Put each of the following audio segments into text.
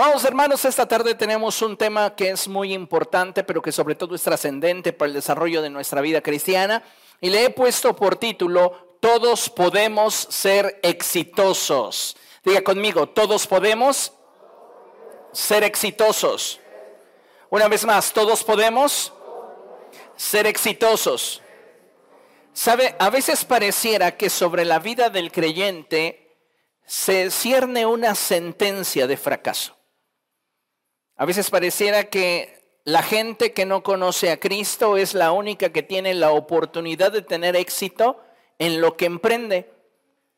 Amados hermanos, esta tarde tenemos un tema que es muy importante, pero que sobre todo es trascendente para el desarrollo de nuestra vida cristiana. Y le he puesto por título, Todos podemos ser exitosos. Diga conmigo, todos podemos ser exitosos. Una vez más, todos podemos ser exitosos. Sabe, a veces pareciera que sobre la vida del creyente se cierne una sentencia de fracaso. A veces pareciera que la gente que no conoce a Cristo es la única que tiene la oportunidad de tener éxito en lo que emprende.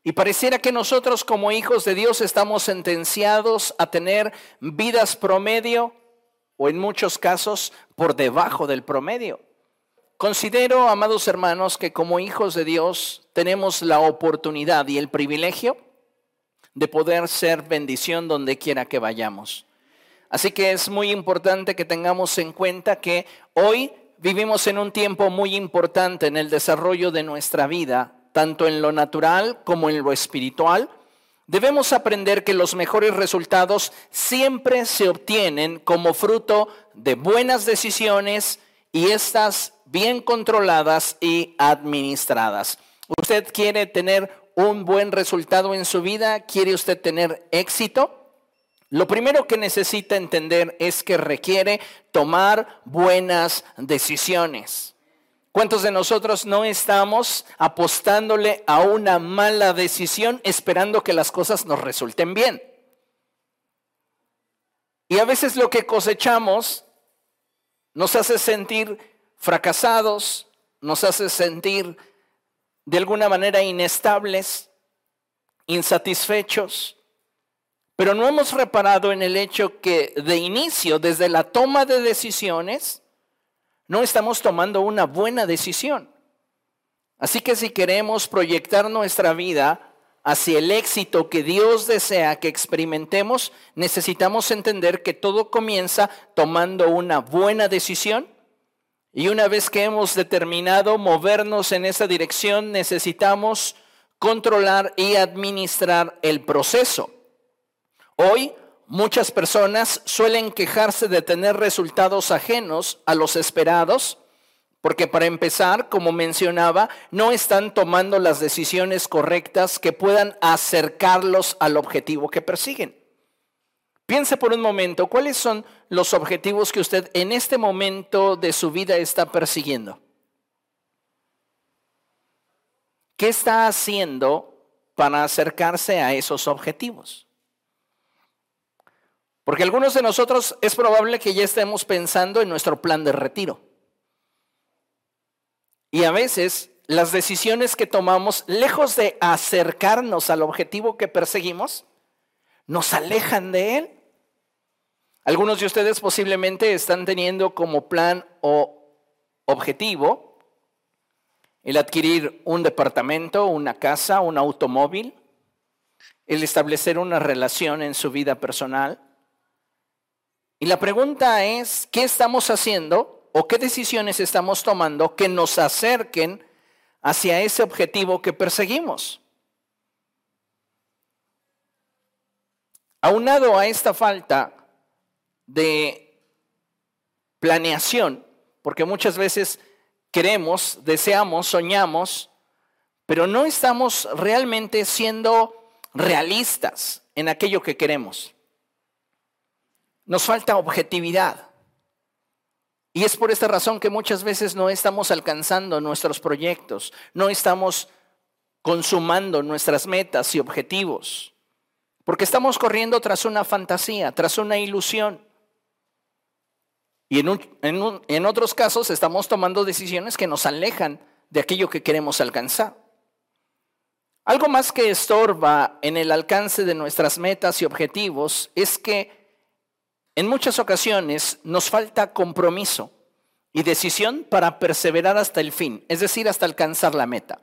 Y pareciera que nosotros como hijos de Dios estamos sentenciados a tener vidas promedio o en muchos casos por debajo del promedio. Considero, amados hermanos, que como hijos de Dios tenemos la oportunidad y el privilegio de poder ser bendición donde quiera que vayamos. Así que es muy importante que tengamos en cuenta que hoy vivimos en un tiempo muy importante en el desarrollo de nuestra vida, tanto en lo natural como en lo espiritual. Debemos aprender que los mejores resultados siempre se obtienen como fruto de buenas decisiones y estas bien controladas y administradas. ¿Usted quiere tener un buen resultado en su vida? ¿Quiere usted tener éxito? Lo primero que necesita entender es que requiere tomar buenas decisiones. ¿Cuántos de nosotros no estamos apostándole a una mala decisión esperando que las cosas nos resulten bien? Y a veces lo que cosechamos nos hace sentir fracasados, nos hace sentir de alguna manera inestables, insatisfechos, pero no hemos reparado en el hecho que de inicio, desde la toma de decisiones, no estamos tomando una buena decisión. Así que si queremos proyectar nuestra vida hacia el éxito que Dios desea que experimentemos, necesitamos entender que todo comienza tomando una buena decisión y una vez que hemos determinado movernos en esa dirección, necesitamos controlar y administrar el proceso. Hoy muchas personas suelen quejarse de tener resultados ajenos a los esperados, porque para empezar, como mencionaba, no están tomando las decisiones correctas que puedan acercarlos al objetivo que persiguen. Piense por un momento, ¿cuáles son los objetivos que usted en este momento de su vida está persiguiendo? ¿Qué está haciendo para acercarse a esos objetivos? Porque algunos de nosotros es probable que ya estemos pensando en nuestro plan de retiro. Y a veces las decisiones que tomamos, lejos de acercarnos al objetivo que perseguimos, nos alejan de él. Algunos de ustedes posiblemente están teniendo como plan o objetivo el adquirir un departamento, una casa, un automóvil, el establecer una relación en su vida personal. Y la pregunta es, ¿qué estamos haciendo o qué decisiones estamos tomando que nos acerquen hacia ese objetivo que perseguimos? Aunado a esta falta de planeación, porque muchas veces queremos, deseamos, soñamos, pero no estamos realmente siendo realistas en aquello que queremos. Nos falta objetividad. Y es por esta razón que muchas veces no estamos alcanzando nuestros proyectos, no estamos consumando nuestras metas y objetivos, porque estamos corriendo tras una fantasía, tras una ilusión. Y en, otros casos estamos tomando decisiones que nos alejan de aquello que queremos alcanzar. Algo más que estorba en el alcance de nuestras metas y objetivos es que en muchas ocasiones nos falta compromiso y decisión para perseverar hasta el fin, es decir, hasta alcanzar la meta.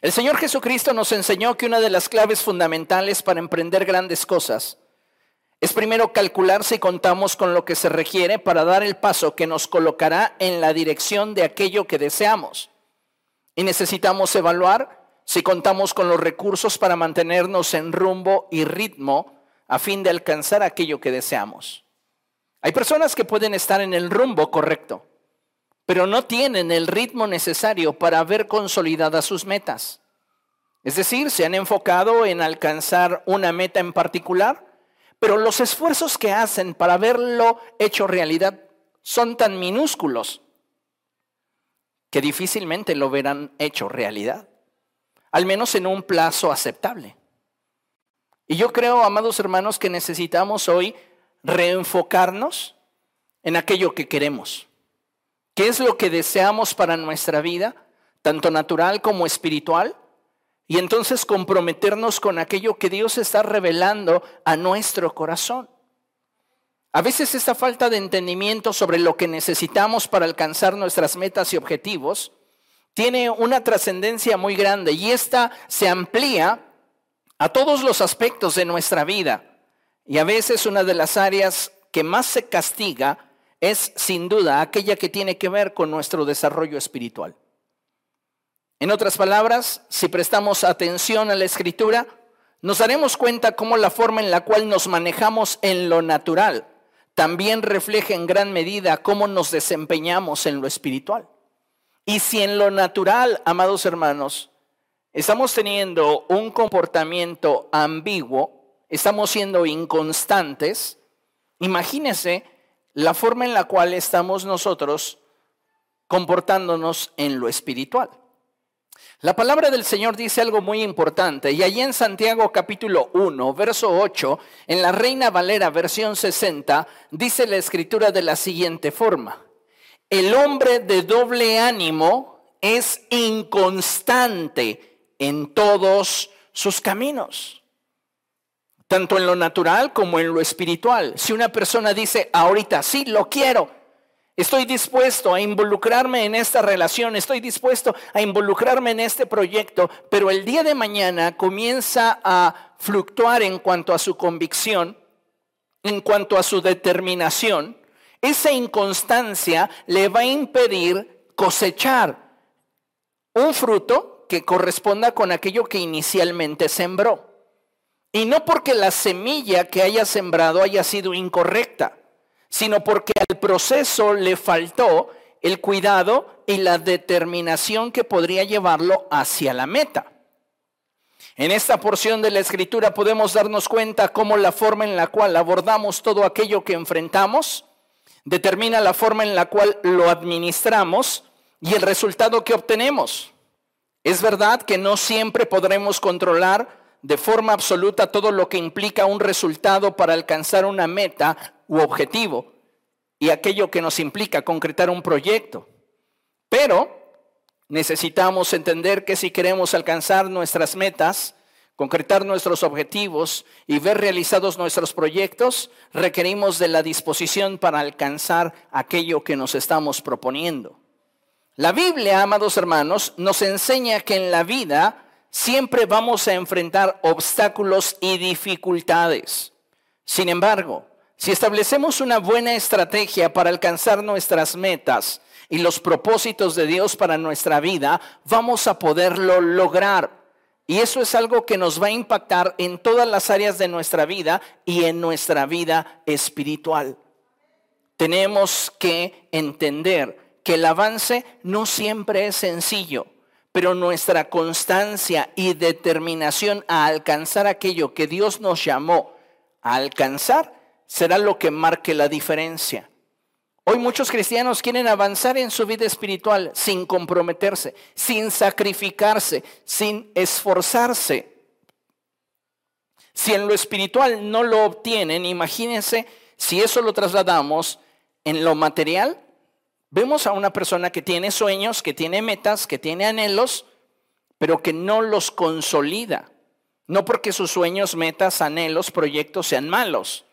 El Señor Jesucristo nos enseñó que una de las claves fundamentales para emprender grandes cosas es primero calcular si contamos con lo que se requiere para dar el paso que nos colocará en la dirección de aquello que deseamos. Y necesitamos evaluar si contamos con los recursos para mantenernos en rumbo y ritmo a fin de alcanzar aquello que deseamos. Hay personas que pueden estar en el rumbo correcto, pero no tienen el ritmo necesario para ver consolidadas sus metas. Es decir, se han enfocado en alcanzar una meta en particular, pero los esfuerzos que hacen para verlo hecho realidad son tan minúsculos que difícilmente lo verán hecho realidad, al menos en un plazo aceptable. Y yo creo, amados hermanos, que necesitamos hoy reenfocarnos en aquello que queremos. ¿Qué es lo que deseamos para nuestra vida, tanto natural como espiritual? Y entonces comprometernos con aquello que Dios está revelando a nuestro corazón. A veces esta falta de entendimiento sobre lo que necesitamos para alcanzar nuestras metas y objetivos tiene una trascendencia muy grande y esta se amplía a todos los aspectos de nuestra vida. Y a veces una de las áreas que más se castiga es sin duda aquella que tiene que ver con nuestro desarrollo espiritual. En otras palabras, si prestamos atención a la escritura, nos daremos cuenta cómo la forma en la cual nos manejamos en lo natural también refleja en gran medida cómo nos desempeñamos en lo espiritual. Y si en lo natural, amados hermanos, estamos teniendo un comportamiento ambiguo, estamos siendo inconstantes, imagínese la forma en la cual estamos nosotros comportándonos en lo espiritual. La palabra del Señor dice algo muy importante y allí en Santiago capítulo 1, verso 8, en la Reina Valera versión 60, dice la escritura de la siguiente forma. El hombre de doble ánimo es inconstante en todos sus caminos, tanto en lo natural como en lo espiritual. Si una persona dice, ahorita sí, lo quiero, Estoy dispuesto a involucrarme en esta relación, estoy dispuesto a involucrarme en este proyecto, pero el día de mañana comienza a fluctuar en cuanto a su convicción, en cuanto a su determinación. Esa inconstancia le va a impedir cosechar un fruto que corresponda con aquello que inicialmente sembró. Y no porque la semilla que haya sembrado haya sido incorrecta sino porque al proceso le faltó el cuidado y la determinación que podría llevarlo hacia la meta. En esta porción de la escritura podemos darnos cuenta cómo la forma en la cual abordamos todo aquello que enfrentamos determina la forma en la cual lo administramos y el resultado que obtenemos. Es verdad que no siempre podremos controlar de forma absoluta todo lo que implica un resultado para alcanzar una meta u objetivo y aquello que nos implica concretar un proyecto. Pero necesitamos entender que si queremos alcanzar nuestras metas, concretar nuestros objetivos y ver realizados nuestros proyectos, requerimos de la disposición para alcanzar aquello que nos estamos proponiendo. La Biblia, amados hermanos, nos enseña que en la vida siempre vamos a enfrentar obstáculos y dificultades. Sin embargo, si establecemos una buena estrategia para alcanzar nuestras metas y los propósitos de Dios para nuestra vida, vamos a poderlo lograr. Y eso es algo que nos va a impactar en todas las áreas de nuestra vida y en nuestra vida espiritual. Tenemos que entender que el avance no siempre es sencillo, pero nuestra constancia y determinación a alcanzar aquello que Dios nos llamó a alcanzar será lo que marque la diferencia. Hoy muchos cristianos quieren avanzar en su vida espiritual sin comprometerse, sin sacrificarse, sin esforzarse. Si en lo espiritual no lo obtienen, imagínense si eso lo trasladamos en lo material. Vemos a una persona que tiene sueños, que tiene metas, que tiene anhelos, pero que no los consolida. No porque sus sueños, metas, anhelos, proyectos sean malos,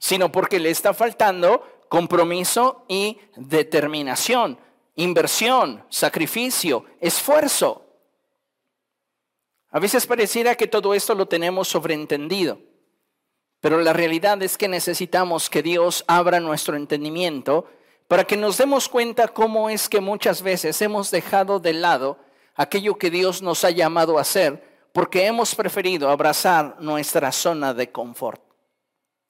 sino porque le está faltando compromiso y determinación, inversión, sacrificio, esfuerzo. A veces pareciera que todo esto lo tenemos sobreentendido, pero la realidad es que necesitamos que Dios abra nuestro entendimiento para que nos demos cuenta cómo es que muchas veces hemos dejado de lado aquello que Dios nos ha llamado a hacer porque hemos preferido abrazar nuestra zona de confort.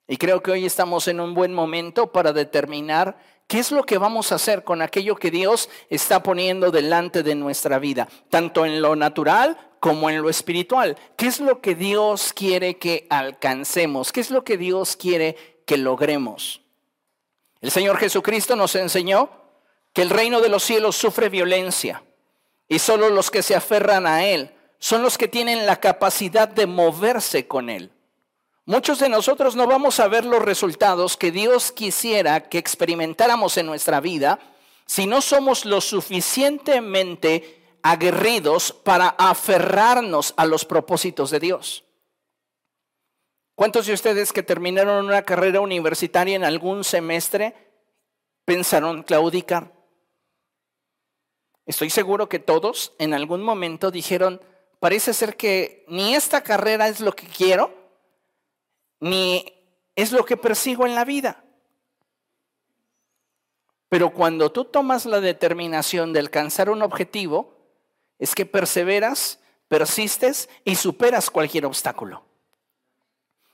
Y creo que hoy estamos en un buen momento para determinar qué es lo que vamos a hacer con aquello que Dios está poniendo delante de nuestra vida, tanto en lo natural como en lo espiritual. ¿Qué es lo que Dios quiere que alcancemos? ¿Qué es lo que Dios quiere que logremos? El Señor Jesucristo nos enseñó que el reino de los cielos sufre violencia y solo los que se aferran a Él son los que tienen la capacidad de moverse con Él. Muchos de nosotros no vamos a ver los resultados que Dios quisiera que experimentáramos en nuestra vida si no somos lo suficientemente aguerridos para aferrarnos a los propósitos de Dios. ¿Cuántos de ustedes que terminaron una carrera universitaria en algún semestre pensaron claudicar? Estoy seguro que todos en algún momento dijeron, parece ser que ni esta carrera es lo que quiero, ni es lo que persigo en la vida. Pero cuando tú tomas la determinación de alcanzar un objetivo, es que perseveras, persistes y superas cualquier obstáculo.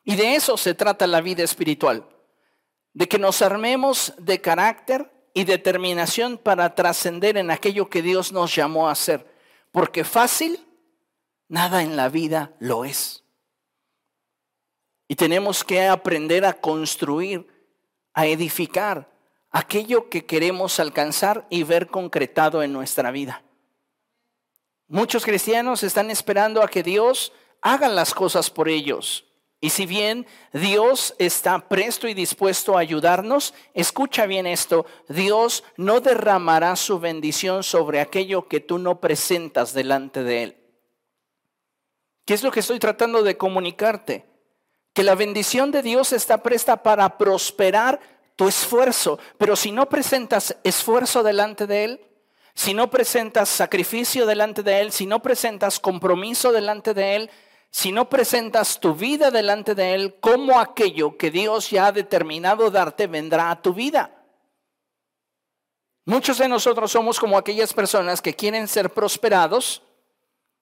Y de eso se trata la vida espiritual, de que nos armemos de carácter y determinación para trascender en aquello que Dios nos llamó a hacer, porque fácil, nada en la vida lo es. Y tenemos que aprender a construir, a edificar aquello que queremos alcanzar y ver concretado en nuestra vida. Muchos cristianos están esperando a que Dios haga las cosas por ellos. Y si bien Dios está presto y dispuesto a ayudarnos, escucha bien esto, Dios no derramará su bendición sobre aquello que tú no presentas delante de Él. ¿Qué es lo que estoy tratando de comunicarte? que la bendición de Dios está presta para prosperar tu esfuerzo, pero si no presentas esfuerzo delante de Él, si no presentas sacrificio delante de Él, si no presentas compromiso delante de Él, si no presentas tu vida delante de Él, como aquello que Dios ya ha determinado darte vendrá a tu vida. Muchos de nosotros somos como aquellas personas que quieren ser prosperados,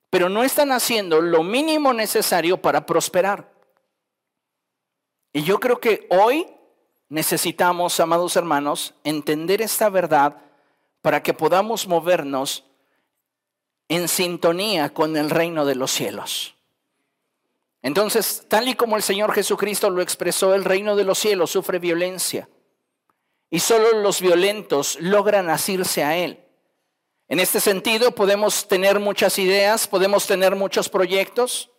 pero no están haciendo lo mínimo necesario para prosperar. Y yo creo que hoy necesitamos, amados hermanos, entender esta verdad para que podamos movernos en sintonía con el reino de los cielos. Entonces, tal y como el Señor Jesucristo lo expresó, el reino de los cielos sufre violencia y solo los violentos logran asirse a Él. En este sentido, podemos tener muchas ideas, podemos tener muchos proyectos,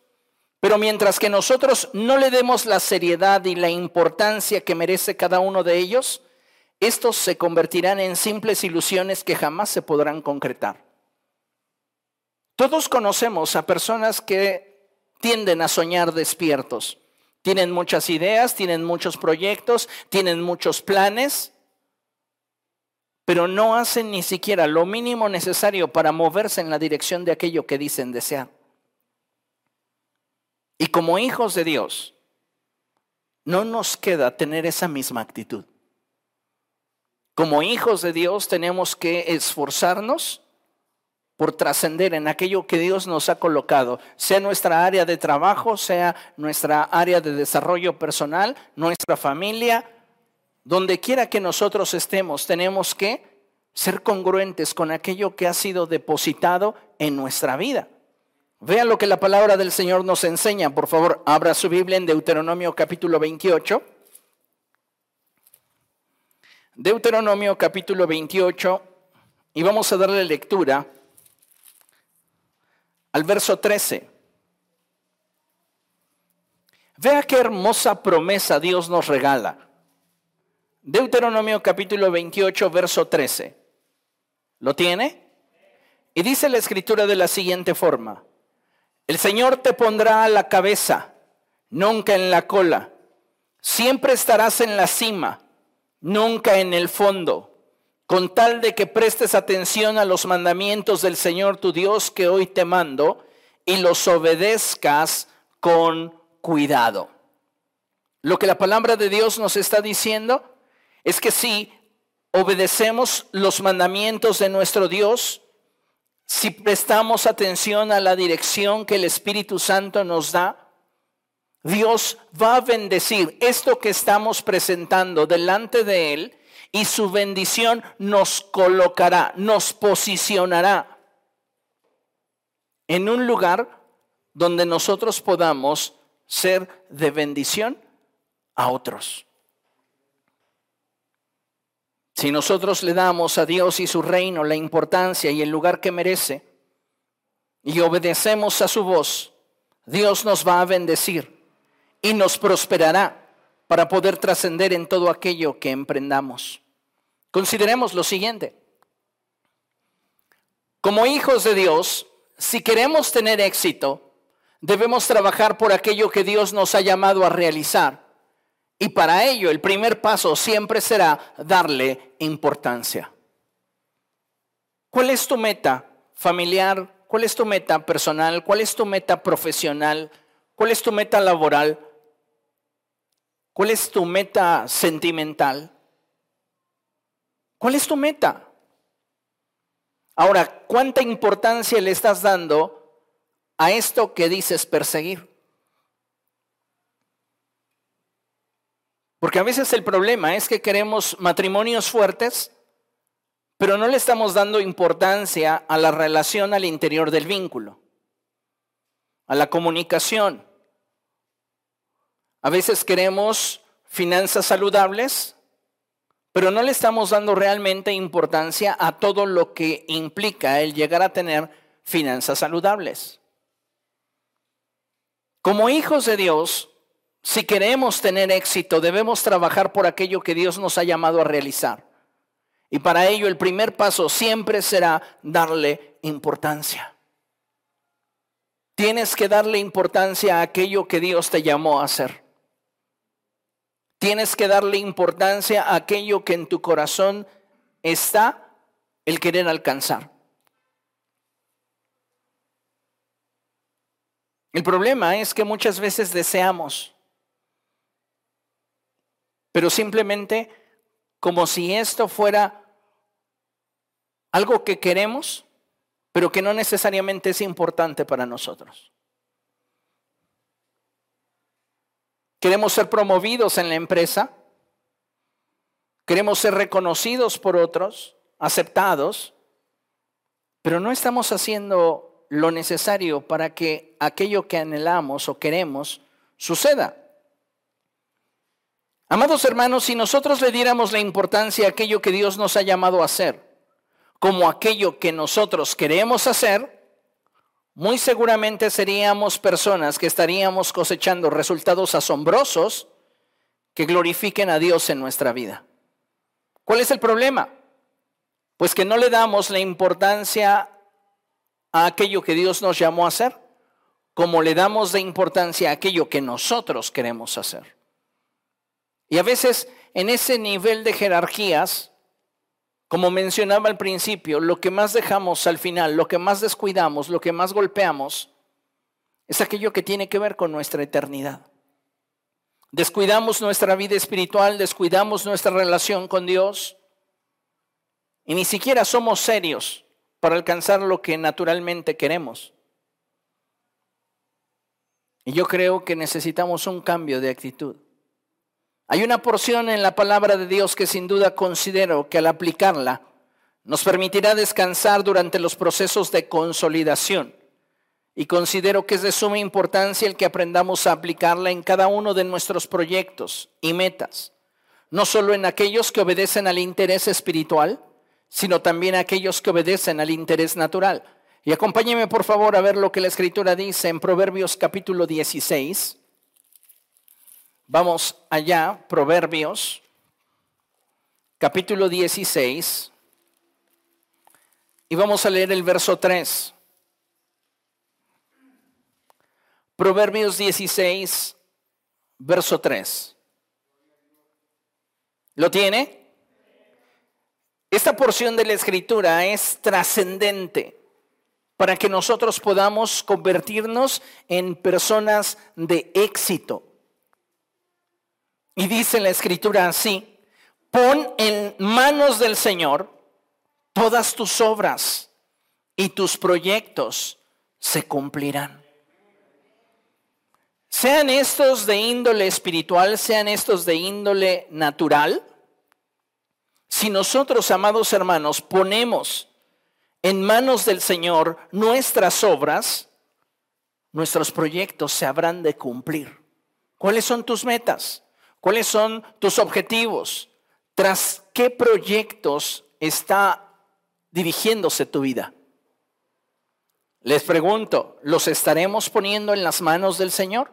pero mientras que nosotros no le demos la seriedad y la importancia que merece cada uno de ellos, estos se convertirán en simples ilusiones que jamás se podrán concretar. Todos conocemos a personas que tienden a soñar despiertos. Tienen muchas ideas, tienen muchos proyectos, tienen muchos planes, pero no hacen ni siquiera lo mínimo necesario para moverse en la dirección de aquello que dicen desear. Y como hijos de Dios, no nos queda tener esa misma actitud. Como hijos de Dios tenemos que esforzarnos por trascender en aquello que Dios nos ha colocado, sea nuestra área de trabajo, sea nuestra área de desarrollo personal, nuestra familia, donde quiera que nosotros estemos, tenemos que ser congruentes con aquello que ha sido depositado en nuestra vida. Vean lo que la palabra del Señor nos enseña. Por favor, abra su Biblia en Deuteronomio capítulo 28. Deuteronomio capítulo 28 y vamos a darle lectura al verso 13. Vea qué hermosa promesa Dios nos regala. Deuteronomio capítulo 28, verso 13. ¿Lo tiene? Y dice la escritura de la siguiente forma. El Señor te pondrá a la cabeza, nunca en la cola. Siempre estarás en la cima, nunca en el fondo, con tal de que prestes atención a los mandamientos del Señor tu Dios que hoy te mando y los obedezcas con cuidado. Lo que la palabra de Dios nos está diciendo es que si obedecemos los mandamientos de nuestro Dios, si prestamos atención a la dirección que el Espíritu Santo nos da, Dios va a bendecir esto que estamos presentando delante de Él y su bendición nos colocará, nos posicionará en un lugar donde nosotros podamos ser de bendición a otros. Si nosotros le damos a Dios y su reino la importancia y el lugar que merece y obedecemos a su voz, Dios nos va a bendecir y nos prosperará para poder trascender en todo aquello que emprendamos. Consideremos lo siguiente. Como hijos de Dios, si queremos tener éxito, debemos trabajar por aquello que Dios nos ha llamado a realizar y para ello el primer paso siempre será darle importancia. ¿Cuál es tu meta familiar? ¿Cuál es tu meta personal? ¿Cuál es tu meta profesional? ¿Cuál es tu meta laboral? ¿Cuál es tu meta sentimental? ¿Cuál es tu meta? Ahora, ¿cuánta importancia le estás dando a esto que dices perseguir? Porque a veces el problema es que queremos matrimonios fuertes, pero no le estamos dando importancia a la relación al interior del vínculo, a la comunicación. A veces queremos finanzas saludables, pero no le estamos dando realmente importancia a todo lo que implica el llegar a tener finanzas saludables. Como hijos de Dios, si queremos tener éxito, debemos trabajar por aquello que Dios nos ha llamado a realizar. Y para ello el primer paso siempre será darle importancia. Tienes que darle importancia a aquello que Dios te llamó a hacer. Tienes que darle importancia a aquello que en tu corazón está el querer alcanzar. El problema es que muchas veces deseamos pero simplemente como si esto fuera algo que queremos, pero que no necesariamente es importante para nosotros. Queremos ser promovidos en la empresa, queremos ser reconocidos por otros, aceptados, pero no estamos haciendo lo necesario para que aquello que anhelamos o queremos suceda. Amados hermanos, si nosotros le diéramos la importancia a aquello que Dios nos ha llamado a hacer, como aquello que nosotros queremos hacer, muy seguramente seríamos personas que estaríamos cosechando resultados asombrosos que glorifiquen a Dios en nuestra vida. ¿Cuál es el problema? Pues que no le damos la importancia a aquello que Dios nos llamó a hacer, como le damos de importancia a aquello que nosotros queremos hacer. Y a veces en ese nivel de jerarquías, como mencionaba al principio, lo que más dejamos al final, lo que más descuidamos, lo que más golpeamos, es aquello que tiene que ver con nuestra eternidad. Descuidamos nuestra vida espiritual, descuidamos nuestra relación con Dios y ni siquiera somos serios para alcanzar lo que naturalmente queremos. Y yo creo que necesitamos un cambio de actitud. Hay una porción en la palabra de Dios que sin duda considero que al aplicarla nos permitirá descansar durante los procesos de consolidación. Y considero que es de suma importancia el que aprendamos a aplicarla en cada uno de nuestros proyectos y metas, no solo en aquellos que obedecen al interés espiritual, sino también aquellos que obedecen al interés natural. Y acompáñeme por favor a ver lo que la escritura dice en Proverbios capítulo 16. Vamos allá, Proverbios, capítulo 16, y vamos a leer el verso 3. Proverbios 16, verso 3. ¿Lo tiene? Esta porción de la escritura es trascendente para que nosotros podamos convertirnos en personas de éxito. Y dice la escritura así, pon en manos del Señor todas tus obras y tus proyectos se cumplirán. sean estos de índole espiritual, sean estos de índole natural, si nosotros, amados hermanos, ponemos en manos del Señor nuestras obras, nuestros proyectos se habrán de cumplir. ¿Cuáles son tus metas? ¿Cuáles son tus objetivos? ¿Tras qué proyectos está dirigiéndose tu vida? Les pregunto, ¿los estaremos poniendo en las manos del Señor?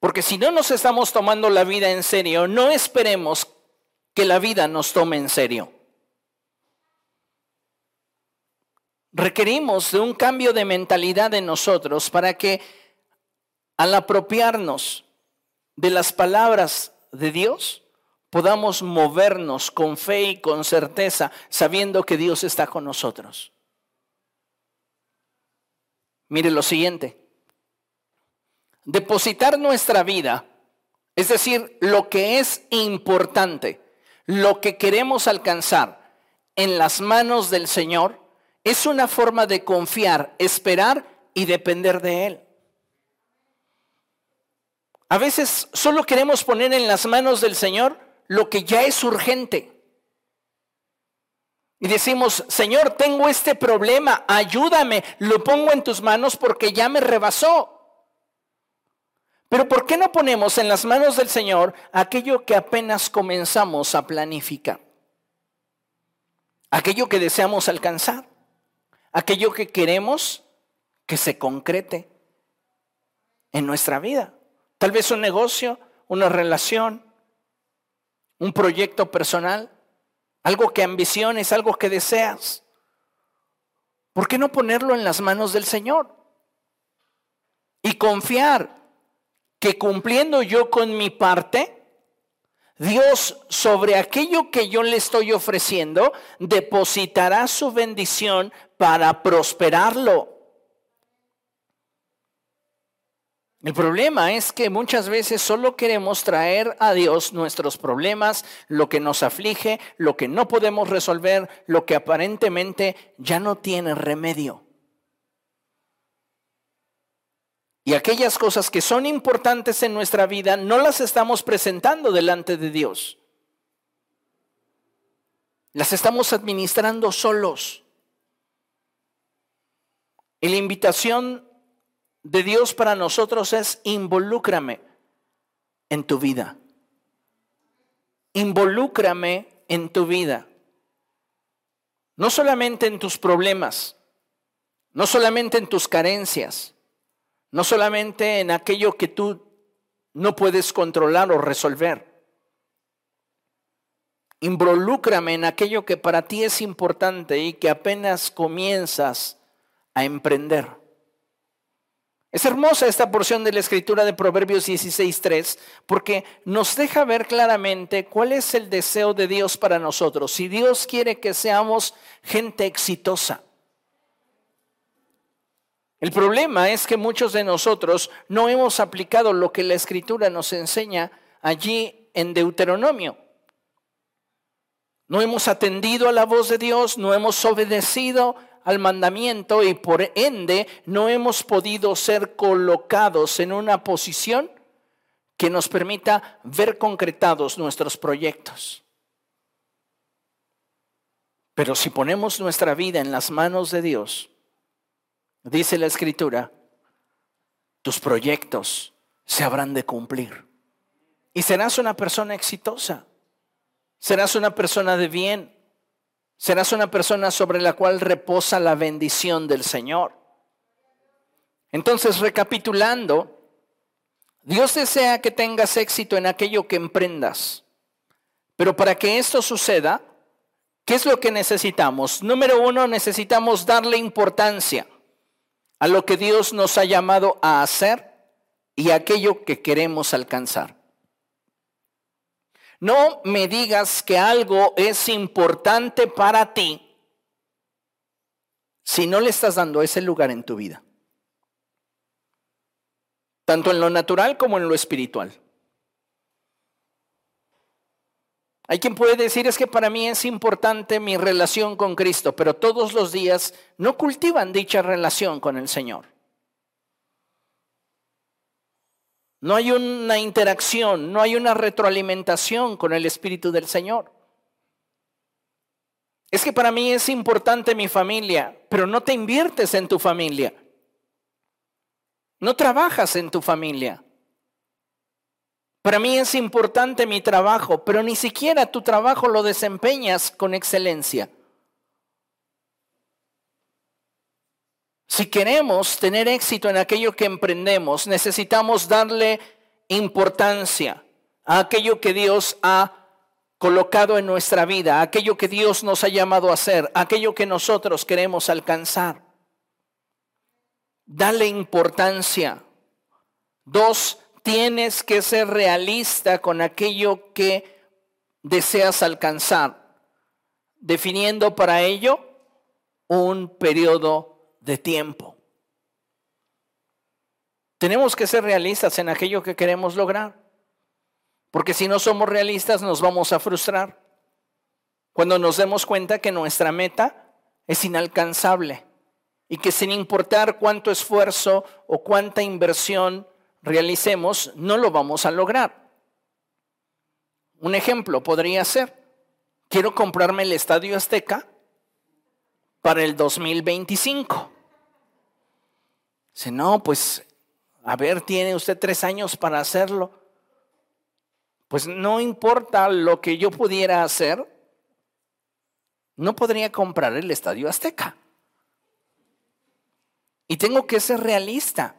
Porque si no nos estamos tomando la vida en serio, no esperemos que la vida nos tome en serio. Requerimos de un cambio de mentalidad en nosotros para que al apropiarnos de las palabras de Dios, podamos movernos con fe y con certeza, sabiendo que Dios está con nosotros. Mire lo siguiente. Depositar nuestra vida, es decir, lo que es importante, lo que queremos alcanzar en las manos del Señor, es una forma de confiar, esperar y depender de Él. A veces solo queremos poner en las manos del Señor lo que ya es urgente. Y decimos, Señor, tengo este problema, ayúdame, lo pongo en tus manos porque ya me rebasó. Pero ¿por qué no ponemos en las manos del Señor aquello que apenas comenzamos a planificar? Aquello que deseamos alcanzar, aquello que queremos que se concrete en nuestra vida. Tal vez un negocio, una relación, un proyecto personal algo que ambiciones, algo que deseas. ¿Por qué no ponerlo en las manos del Señor? Y confiar que cumpliendo yo con mi parte, Dios sobre aquello que yo le estoy ofreciendo depositará su bendición para prosperarlo. El problema es que muchas veces solo queremos traer a Dios nuestros problemas, lo que nos aflige, lo que no podemos resolver, lo que aparentemente ya no tiene remedio. Y aquellas cosas que son importantes en nuestra vida no las estamos presentando delante de Dios. Las estamos administrando solos. Y la invitación de Dios para nosotros es involúcrame en tu vida. Involúcrame en tu vida. No solamente en tus problemas, no solamente en tus carencias, no solamente en aquello que tú no puedes controlar o resolver. Involúcrame en aquello que para ti es importante y que apenas comienzas a emprender. Es hermosa esta porción de la escritura de Proverbios 16.3 porque nos deja ver claramente cuál es el deseo de Dios para nosotros. Si Dios quiere que seamos gente exitosa. El problema es que muchos de nosotros no hemos aplicado lo que la escritura nos enseña allí en Deuteronomio. No hemos atendido a la voz de Dios, no hemos obedecido al mandamiento y por ende no hemos podido ser colocados en una posición que nos permita ver concretados nuestros proyectos. Pero si ponemos nuestra vida en las manos de Dios, dice la escritura, tus proyectos se habrán de cumplir. Y serás una persona exitosa, serás una persona de bien, Serás una persona sobre la cual reposa la bendición del Señor. Entonces, recapitulando, Dios desea que tengas éxito en aquello que emprendas. Pero para que esto suceda, ¿qué es lo que necesitamos? Número uno, necesitamos darle importancia a lo que Dios nos ha llamado a hacer y a aquello que queremos alcanzar. No me digas que algo es importante para ti si no le estás dando ese lugar en tu vida. Tanto en lo natural como en lo espiritual. Hay quien puede decir es que para mí es importante mi relación con Cristo, pero todos los días no cultivan dicha relación con el Señor. No hay una interacción, no hay una retroalimentación con el Espíritu del Señor. Es que para mí es importante mi familia, pero no te inviertes en tu familia. No trabajas en tu familia. Para mí es importante mi trabajo, pero ni siquiera tu trabajo lo desempeñas con excelencia. Si queremos tener éxito en aquello que emprendemos, necesitamos darle importancia a aquello que Dios ha colocado en nuestra vida, a aquello que Dios nos ha llamado a hacer, a aquello que nosotros queremos alcanzar. Dale importancia. Dos, tienes que ser realista con aquello que deseas alcanzar, definiendo para ello un periodo de tiempo. Tenemos que ser realistas en aquello que queremos lograr, porque si no somos realistas nos vamos a frustrar cuando nos demos cuenta que nuestra meta es inalcanzable y que sin importar cuánto esfuerzo o cuánta inversión realicemos, no lo vamos a lograr. Un ejemplo podría ser, quiero comprarme el Estadio Azteca para el 2025. Dice, no, pues, a ver, tiene usted tres años para hacerlo. Pues no importa lo que yo pudiera hacer, no podría comprar el Estadio Azteca. Y tengo que ser realista.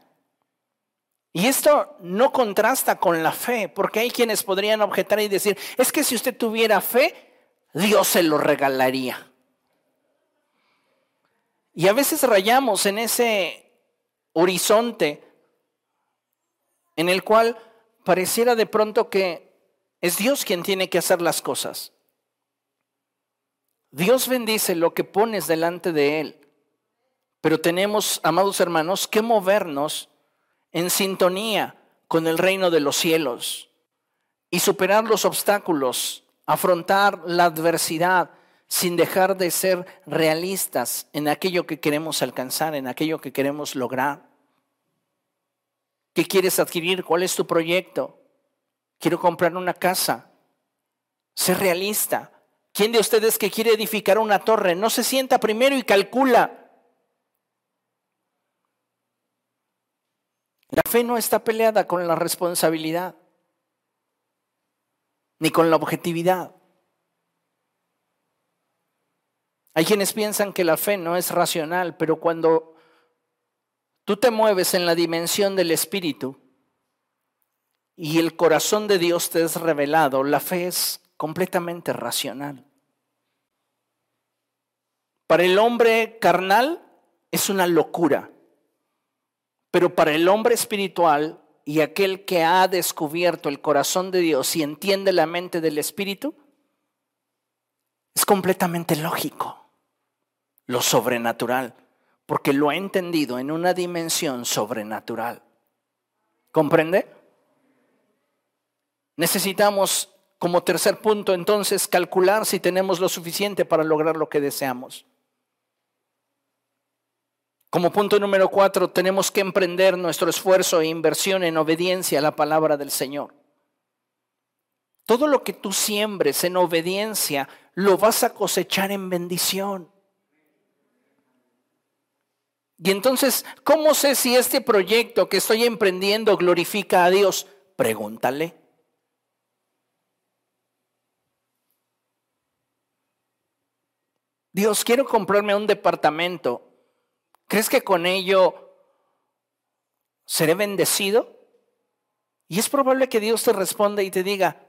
Y esto no contrasta con la fe, porque hay quienes podrían objetar y decir, es que si usted tuviera fe, Dios se lo regalaría. Y a veces rayamos en ese horizonte en el cual pareciera de pronto que es Dios quien tiene que hacer las cosas. Dios bendice lo que pones delante de Él, pero tenemos, amados hermanos, que movernos en sintonía con el reino de los cielos y superar los obstáculos, afrontar la adversidad, sin dejar de ser realistas en aquello que queremos alcanzar, en aquello que queremos lograr. ¿Qué quieres adquirir? ¿Cuál es tu proyecto? Quiero comprar una casa. Sé realista. ¿Quién de ustedes que quiere edificar una torre no se sienta primero y calcula? La fe no está peleada con la responsabilidad, ni con la objetividad. Hay quienes piensan que la fe no es racional, pero cuando tú te mueves en la dimensión del Espíritu y el corazón de Dios te es revelado, la fe es completamente racional. Para el hombre carnal es una locura, pero para el hombre espiritual y aquel que ha descubierto el corazón de Dios y entiende la mente del Espíritu, es completamente lógico lo sobrenatural, porque lo ha entendido en una dimensión sobrenatural. ¿Comprende? Necesitamos, como tercer punto, entonces, calcular si tenemos lo suficiente para lograr lo que deseamos. Como punto número cuatro, tenemos que emprender nuestro esfuerzo e inversión en obediencia a la palabra del Señor. Todo lo que tú siembres en obediencia, lo vas a cosechar en bendición. Y entonces, ¿cómo sé si este proyecto que estoy emprendiendo glorifica a Dios? Pregúntale. Dios, quiero comprarme un departamento. ¿Crees que con ello seré bendecido? Y es probable que Dios te responda y te diga,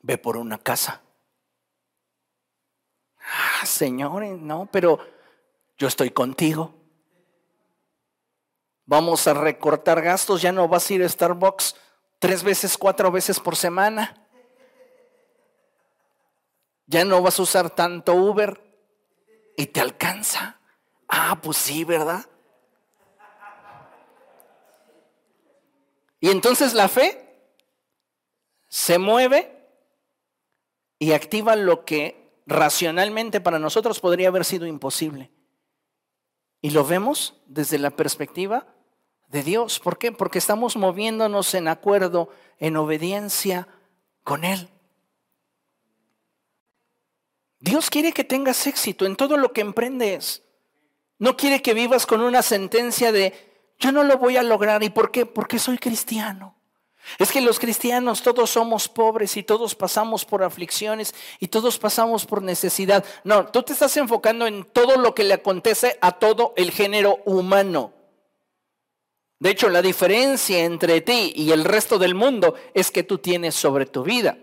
ve por una casa. Ah, Señor, no, pero yo estoy contigo vamos a recortar gastos, ya no vas a ir a Starbucks tres veces, cuatro veces por semana. Ya no vas a usar tanto Uber y te alcanza. Ah, pues sí, ¿verdad? Y entonces la fe se mueve y activa lo que racionalmente para nosotros podría haber sido imposible. Y lo vemos desde la perspectiva de Dios. ¿Por qué? Porque estamos moviéndonos en acuerdo, en obediencia con Él. Dios quiere que tengas éxito en todo lo que emprendes. No quiere que vivas con una sentencia de, yo no lo voy a lograr. ¿Y por qué? Porque soy cristiano. Es que los cristianos todos somos pobres y todos pasamos por aflicciones y todos pasamos por necesidad. No, tú te estás enfocando en todo lo que le acontece a todo el género humano. De hecho, la diferencia entre ti y el resto del mundo es que tú tienes sobre tu vida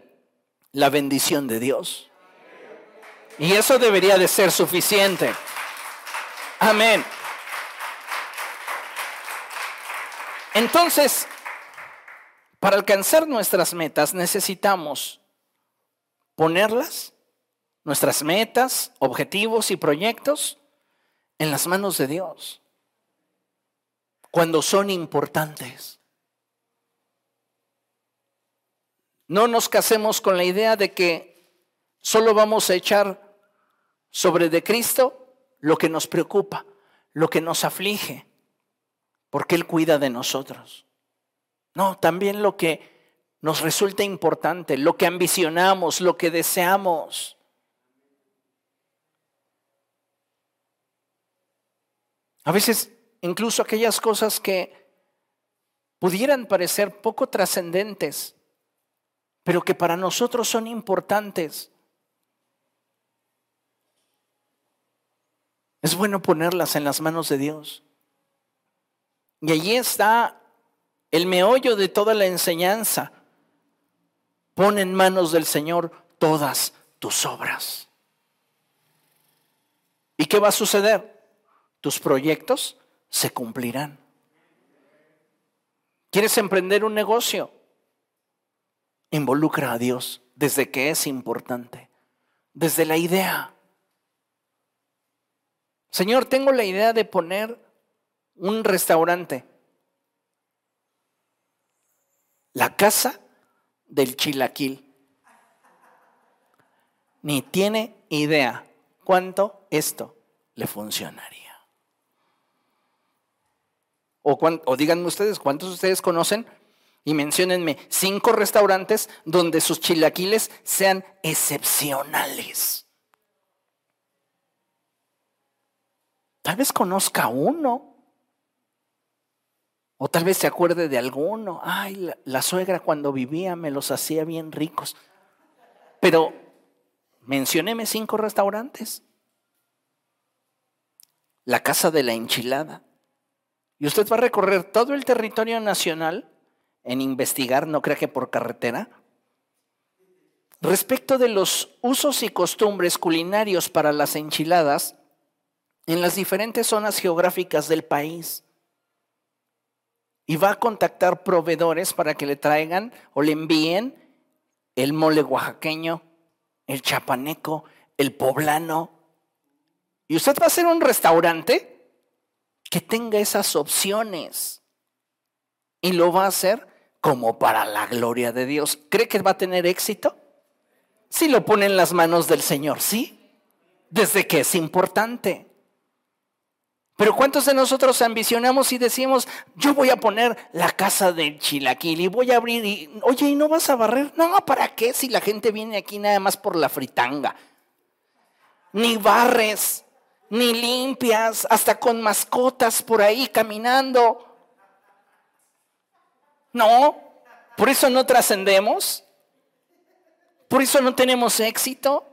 la bendición de Dios. Y eso debería de ser suficiente. Amén. Entonces, para alcanzar nuestras metas necesitamos ponerlas, nuestras metas, objetivos y proyectos, en las manos de Dios, cuando son importantes. No nos casemos con la idea de que solo vamos a echar sobre de Cristo lo que nos preocupa, lo que nos aflige, porque Él cuida de nosotros. No, también lo que nos resulta importante, lo que ambicionamos, lo que deseamos. A veces incluso aquellas cosas que pudieran parecer poco trascendentes, pero que para nosotros son importantes. Es bueno ponerlas en las manos de Dios. Y allí está el meollo de toda la enseñanza. Pon en manos del Señor todas tus obras. ¿Y qué va a suceder? Tus proyectos se cumplirán. ¿Quieres emprender un negocio? Involucra a Dios desde que es importante, desde la idea. Señor, tengo la idea de poner un restaurante. La casa del chilaquil. Ni tiene idea cuánto esto le funcionaría. O, o díganme ustedes, ¿cuántos de ustedes conocen? Y menciónenme cinco restaurantes donde sus chilaquiles sean excepcionales. Tal vez conozca uno. O tal vez se acuerde de alguno. Ay, la, suegra cuando vivía me los hacía bien ricos. Pero mencionéme cinco restaurantes. La casa de la enchilada. Y usted va a recorrer todo el territorio nacional en investigar, no crea que por carretera, respecto de los usos y costumbres culinarios para las enchiladas en las diferentes zonas geográficas del país y va a contactar proveedores para que le traigan o le envíen el mole oaxaqueño, el chapaneco, el poblano. Y usted va a hacer un restaurante que tenga esas opciones. Y lo va a hacer como para la gloria de Dios. ¿Cree que va a tener éxito? Si lo pone en las manos del Señor, sí. Desde que es importante. Pero ¿cuántos de nosotros ambicionamos y decimos, yo voy a poner la casa del chilaquil y voy a abrir y, oye, ¿y no vas a barrer? No, ¿para qué si la gente viene aquí nada más por la fritanga? Ni barres, ni limpias, hasta con mascotas por ahí caminando. No, por eso no trascendemos, por eso no tenemos éxito.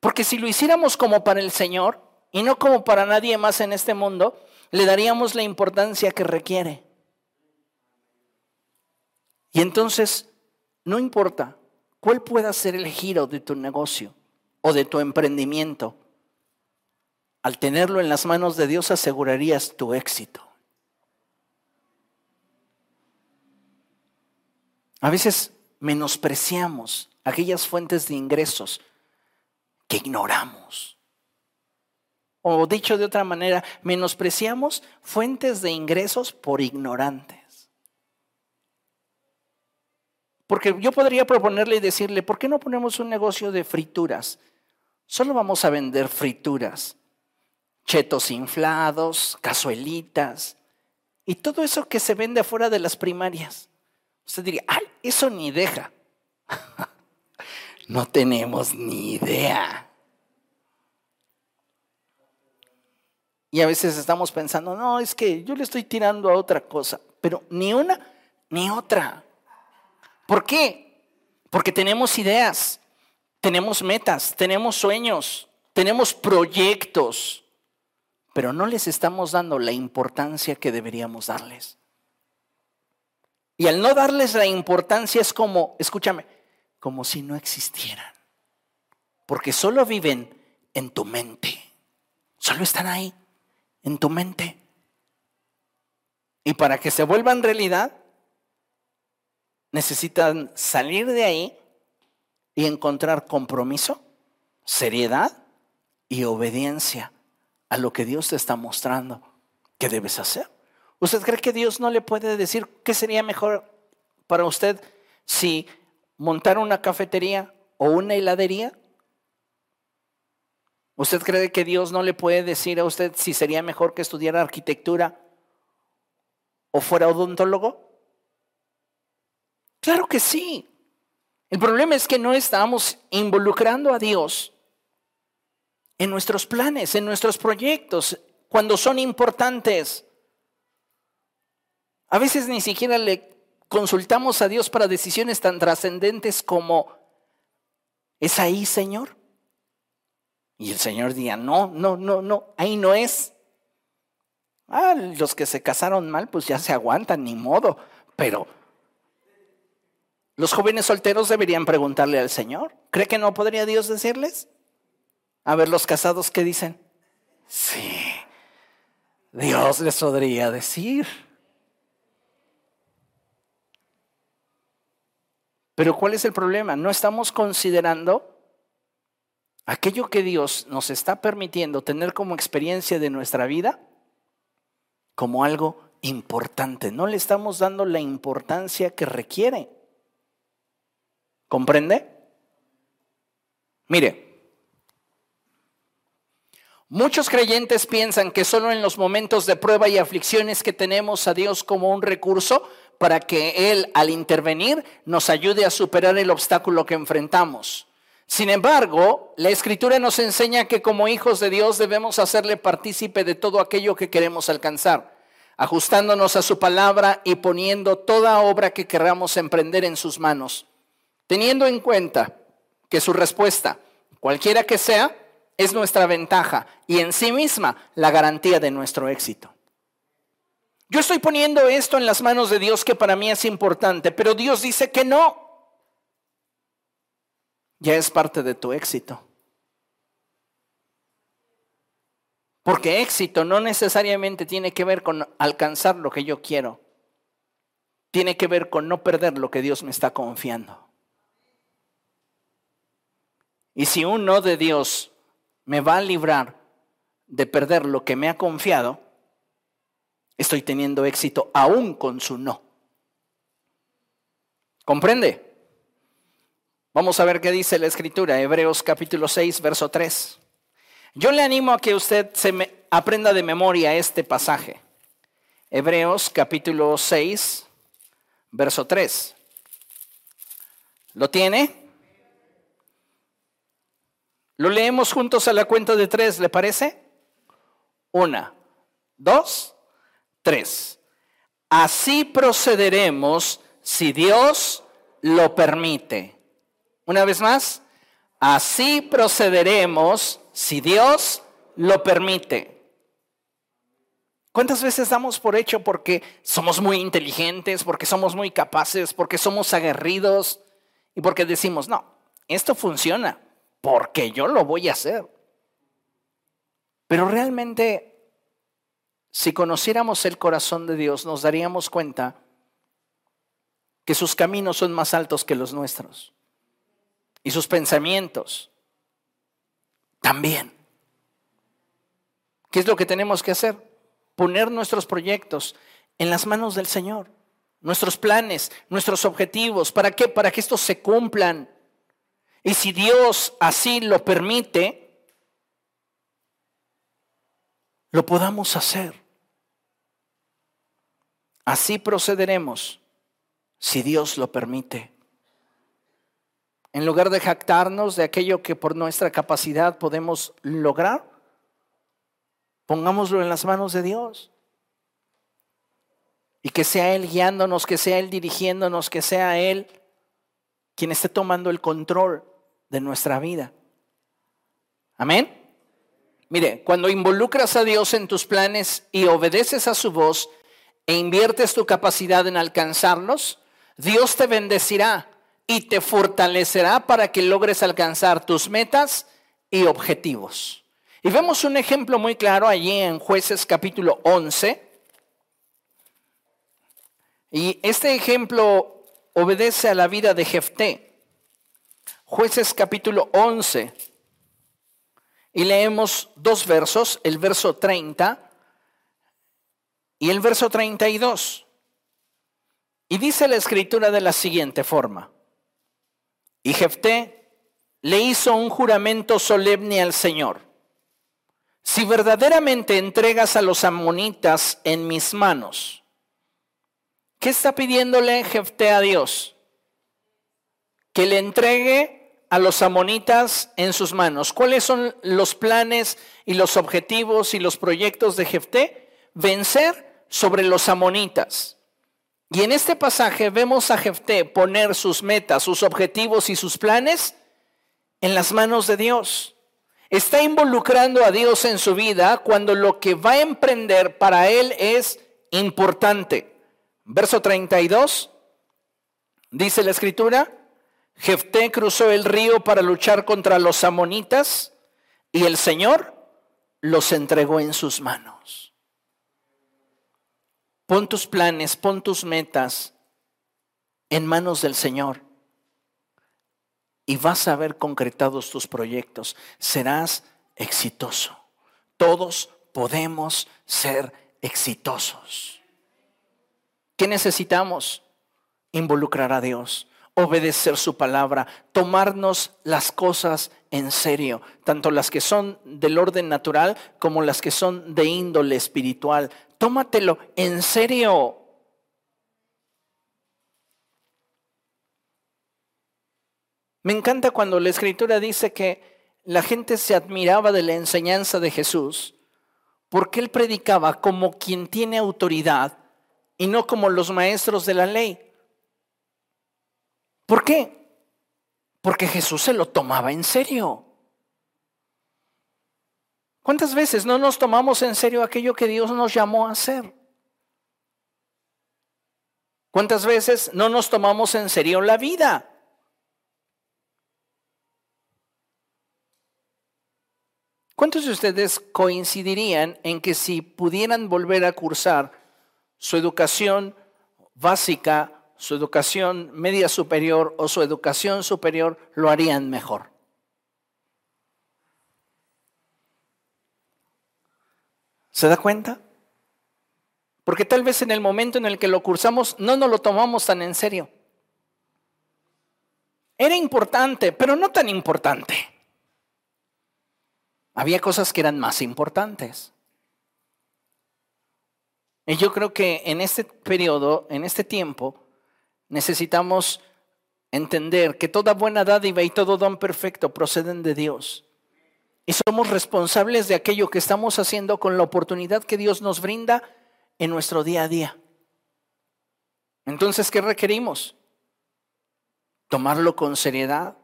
Porque si lo hiciéramos como para el Señor, y no como para nadie más en este mundo, le daríamos la importancia que requiere. Y entonces, no importa cuál pueda ser el giro de tu negocio o de tu emprendimiento, al tenerlo en las manos de Dios asegurarías tu éxito. A veces menospreciamos aquellas fuentes de ingresos que ignoramos. O dicho de otra manera, menospreciamos fuentes de ingresos por ignorantes. Porque yo podría proponerle y decirle, ¿por qué no ponemos un negocio de frituras? Solo vamos a vender frituras. Chetos inflados, cazuelitas y todo eso que se vende afuera de las primarias. Usted diría, ay, eso ni deja. no tenemos ni idea. Y a veces estamos pensando, no, es que yo le estoy tirando a otra cosa, pero ni una ni otra. ¿Por qué? Porque tenemos ideas, tenemos metas, tenemos sueños, tenemos proyectos, pero no les estamos dando la importancia que deberíamos darles. Y al no darles la importancia es como, escúchame, como si no existieran. Porque solo viven en tu mente. Solo están ahí en tu mente. Y para que se vuelvan realidad, necesitan salir de ahí y encontrar compromiso, seriedad y obediencia a lo que Dios te está mostrando que debes hacer. ¿Usted cree que Dios no le puede decir qué sería mejor para usted si montar una cafetería o una heladería? ¿Usted cree que Dios no le puede decir a usted si sería mejor que estudiara arquitectura o fuera odontólogo? Claro que sí. El problema es que no estamos involucrando a Dios en nuestros planes, en nuestros proyectos, cuando son importantes. A veces ni siquiera le consultamos a Dios para decisiones tan trascendentes como, ¿es ahí, Señor? Y el Señor diría, no, no, no, no, ahí no es. Ah, los que se casaron mal, pues ya se aguantan, ni modo. Pero los jóvenes solteros deberían preguntarle al Señor. ¿Cree que no podría Dios decirles? A ver, los casados, ¿qué dicen? Sí, Dios les podría decir. Pero ¿cuál es el problema? No estamos considerando aquello que Dios nos está permitiendo tener como experiencia de nuestra vida como algo importante. No le estamos dando la importancia que requiere. ¿Comprende? Mire, muchos creyentes piensan que solo en los momentos de prueba y aflicciones que tenemos a Dios como un recurso para que Él al intervenir nos ayude a superar el obstáculo que enfrentamos. Sin embargo, la escritura nos enseña que como hijos de Dios debemos hacerle partícipe de todo aquello que queremos alcanzar, ajustándonos a su palabra y poniendo toda obra que queramos emprender en sus manos, teniendo en cuenta que su respuesta, cualquiera que sea, es nuestra ventaja y en sí misma la garantía de nuestro éxito. Yo estoy poniendo esto en las manos de Dios que para mí es importante, pero Dios dice que no ya es parte de tu éxito. Porque éxito no necesariamente tiene que ver con alcanzar lo que yo quiero. Tiene que ver con no perder lo que Dios me está confiando. Y si un no de Dios me va a librar de perder lo que me ha confiado, estoy teniendo éxito aún con su no. ¿Comprende? Vamos a ver qué dice la escritura, Hebreos capítulo 6, verso 3. Yo le animo a que usted se me aprenda de memoria este pasaje. Hebreos capítulo 6, verso 3. ¿Lo tiene? Lo leemos juntos a la cuenta de tres, ¿le parece? Una, dos, tres. Así procederemos si Dios lo permite. Una vez más, así procederemos si Dios lo permite. ¿Cuántas veces damos por hecho porque somos muy inteligentes, porque somos muy capaces, porque somos aguerridos y porque decimos, no, esto funciona porque yo lo voy a hacer? Pero realmente, si conociéramos el corazón de Dios, nos daríamos cuenta que sus caminos son más altos que los nuestros y sus pensamientos también. ¿Qué es lo que tenemos que hacer? Poner nuestros proyectos en las manos del Señor, nuestros planes, nuestros objetivos. ¿Para qué? Para que estos se cumplan. Y si Dios así lo permite, lo podamos hacer. Así procederemos si Dios lo permite. En lugar de jactarnos de aquello que por nuestra capacidad podemos lograr, pongámoslo en las manos de Dios. Y que sea Él guiándonos, que sea Él dirigiéndonos, que sea Él quien esté tomando el control de nuestra vida. Amén. Mire, cuando involucras a Dios en tus planes y obedeces a su voz e inviertes tu capacidad en alcanzarlos, Dios te bendecirá y te fortalecerá para que logres alcanzar tus metas y objetivos. Y vemos un ejemplo muy claro allí en jueces capítulo 11. Y este ejemplo obedece a la vida de Jefté. Jueces capítulo 11. Y leemos dos versos, el verso 30 y el verso 32. Y dice la escritura de la siguiente forma. Y Jefté le hizo un juramento solemne al Señor. Si verdaderamente entregas a los amonitas en mis manos, ¿qué está pidiéndole Jefté a Dios? Que le entregue a los amonitas en sus manos. ¿Cuáles son los planes y los objetivos y los proyectos de Jefté? Vencer sobre los amonitas. Y en este pasaje vemos a Jefté poner sus metas, sus objetivos y sus planes en las manos de Dios. Está involucrando a Dios en su vida cuando lo que va a emprender para él es importante. Verso 32, dice la escritura, Jefté cruzó el río para luchar contra los amonitas y el Señor los entregó en sus manos. Pon tus planes, pon tus metas en manos del Señor y vas a ver concretados tus proyectos. Serás exitoso. Todos podemos ser exitosos. ¿Qué necesitamos? Involucrar a Dios, obedecer su palabra, tomarnos las cosas en serio, tanto las que son del orden natural como las que son de índole espiritual. Tómatelo en serio. Me encanta cuando la escritura dice que la gente se admiraba de la enseñanza de Jesús porque él predicaba como quien tiene autoridad y no como los maestros de la ley. ¿Por qué? Porque Jesús se lo tomaba en serio. ¿Cuántas veces no nos tomamos en serio aquello que Dios nos llamó a hacer? ¿Cuántas veces no nos tomamos en serio la vida? ¿Cuántos de ustedes coincidirían en que si pudieran volver a cursar su educación básica su educación media superior o su educación superior lo harían mejor. ¿Se da cuenta? Porque tal vez en el momento en el que lo cursamos no nos lo tomamos tan en serio. Era importante, pero no tan importante. Había cosas que eran más importantes. Y yo creo que en este periodo, en este tiempo, necesitamos entender que toda buena dádiva y todo don perfecto proceden de Dios. Y somos responsables de aquello que estamos haciendo con la oportunidad que Dios nos brinda en nuestro día a día. Entonces, ¿qué requerimos? Tomarlo con seriedad,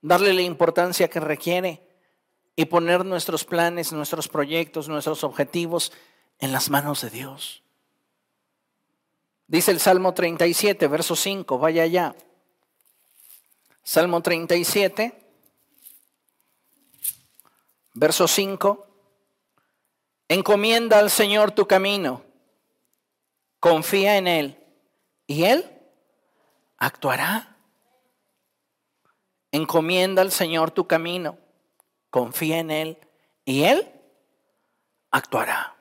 darle la importancia que requiere y poner nuestros planes, nuestros proyectos, nuestros objetivos en las manos de Dios. Dice el Salmo 37, verso 5, vaya allá. Salmo 37, verso 5. Encomienda al Señor tu camino, confía en Él y Él actuará. Encomienda al Señor tu camino, confía en Él y Él actuará.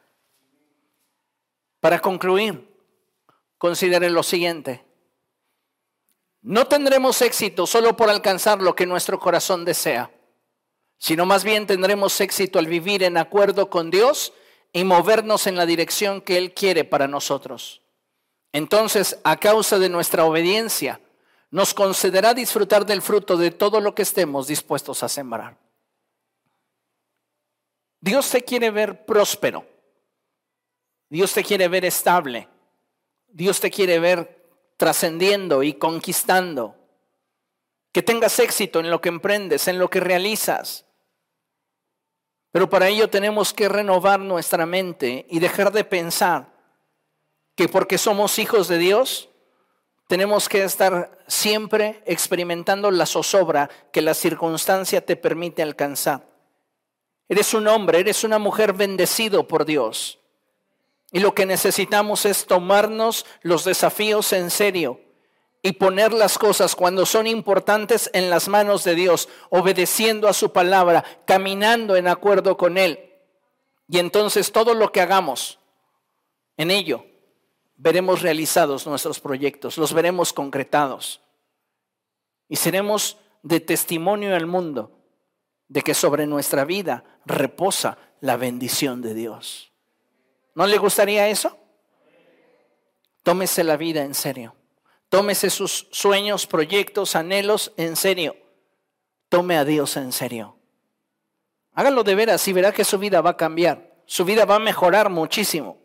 Para concluir, consideren lo siguiente. No tendremos éxito solo por alcanzar lo que nuestro corazón desea, sino más bien tendremos éxito al vivir en acuerdo con Dios y movernos en la dirección que Él quiere para nosotros. Entonces, a causa de nuestra obediencia, nos concederá disfrutar del fruto de todo lo que estemos dispuestos a sembrar. Dios te quiere ver próspero. Dios te quiere ver estable. Dios te quiere ver trascendiendo y conquistando. Que tengas éxito en lo que emprendes, en lo que realizas. Pero para ello tenemos que renovar nuestra mente y dejar de pensar que porque somos hijos de Dios, tenemos que estar siempre experimentando la zozobra que la circunstancia te permite alcanzar. Eres un hombre, eres una mujer bendecido por Dios. Y lo que necesitamos es tomarnos los desafíos en serio y poner las cosas cuando son importantes en las manos de Dios, obedeciendo a su palabra, caminando en acuerdo con Él. Y entonces todo lo que hagamos en ello, veremos realizados nuestros proyectos, los veremos concretados. Y seremos de testimonio al mundo de que sobre nuestra vida reposa la bendición de Dios. ¿No le gustaría eso? Tómese la vida en serio. Tómese sus sueños, proyectos, anhelos en serio. Tome a Dios en serio. Hágalo de veras y verá que su vida va a cambiar. Su vida va a mejorar muchísimo.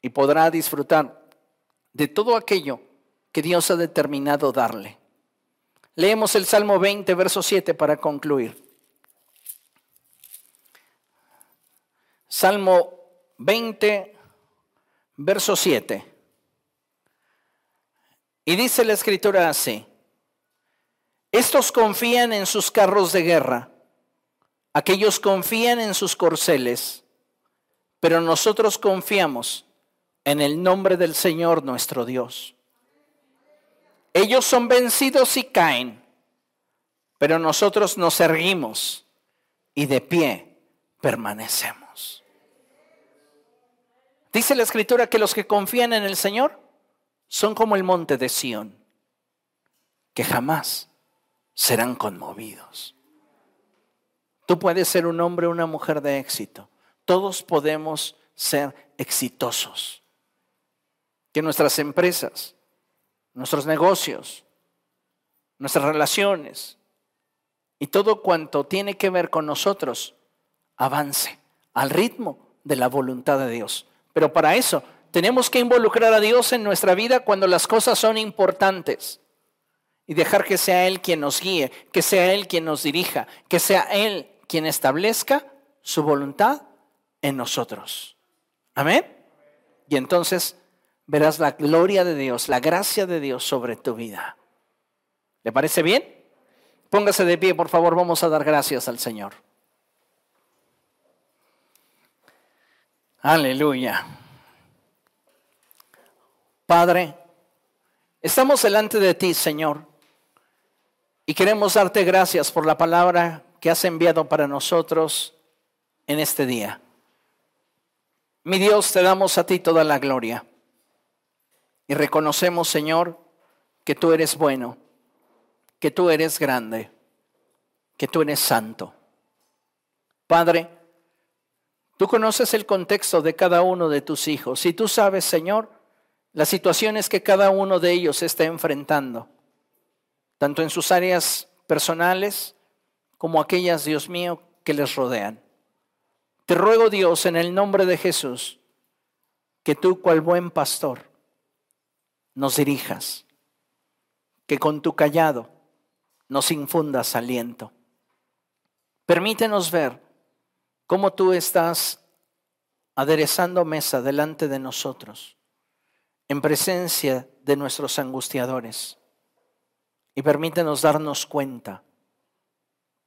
Y podrá disfrutar de todo aquello que Dios ha determinado darle. Leemos el Salmo 20, verso 7 para concluir. Salmo 20, verso 7. Y dice la escritura así, estos confían en sus carros de guerra, aquellos confían en sus corceles, pero nosotros confiamos en el nombre del Señor nuestro Dios. Ellos son vencidos y caen, pero nosotros nos erguimos y de pie permanecemos. Dice la escritura que los que confían en el Señor son como el monte de Sión, que jamás serán conmovidos. Tú puedes ser un hombre o una mujer de éxito. Todos podemos ser exitosos. Que nuestras empresas, nuestros negocios, nuestras relaciones y todo cuanto tiene que ver con nosotros avance al ritmo de la voluntad de Dios. Pero para eso tenemos que involucrar a Dios en nuestra vida cuando las cosas son importantes y dejar que sea Él quien nos guíe, que sea Él quien nos dirija, que sea Él quien establezca su voluntad en nosotros. Amén. Y entonces verás la gloria de Dios, la gracia de Dios sobre tu vida. ¿Le parece bien? Póngase de pie, por favor, vamos a dar gracias al Señor. Aleluya. Padre, estamos delante de ti, Señor, y queremos darte gracias por la palabra que has enviado para nosotros en este día. Mi Dios, te damos a ti toda la gloria y reconocemos, Señor, que tú eres bueno, que tú eres grande, que tú eres santo. Padre, tú conoces el contexto de cada uno de tus hijos y tú sabes, Señor, las situaciones que cada uno de ellos está enfrentando, tanto en sus áreas personales como aquellas, Dios mío, que les rodean. Te ruego, Dios, en el nombre de Jesús, que tú, cual buen pastor, nos dirijas, que con tu callado nos infundas aliento. Permítenos ver cómo tú estás aderezando mesa delante de nosotros en presencia de nuestros angustiadores. Y permítenos darnos cuenta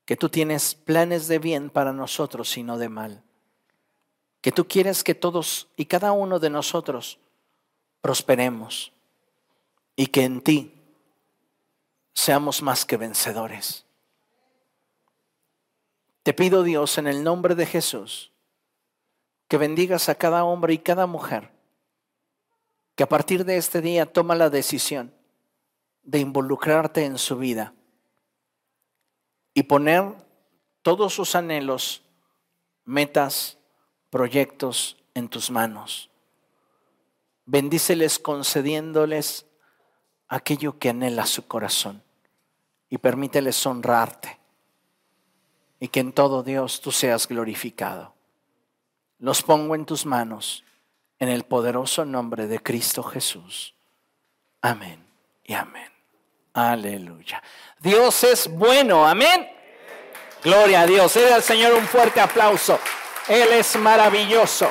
que tú tienes planes de bien para nosotros y no de mal. Que tú quieres que todos y cada uno de nosotros prosperemos y que en ti seamos más que vencedores. Te pido Dios en el nombre de Jesús que bendigas a cada hombre y cada mujer que a partir de este día toma la decisión de involucrarte en su vida y poner todos sus anhelos, metas, proyectos en tus manos. Bendíceles concediéndoles aquello que anhela su corazón y permíteles honrarte y que en todo Dios tú seas glorificado. Los pongo en tus manos en el poderoso nombre de Cristo Jesús. Amén y amén. Aleluya. Dios es bueno, amén. Gloria a Dios. Dale al Señor un fuerte aplauso. Él es maravilloso.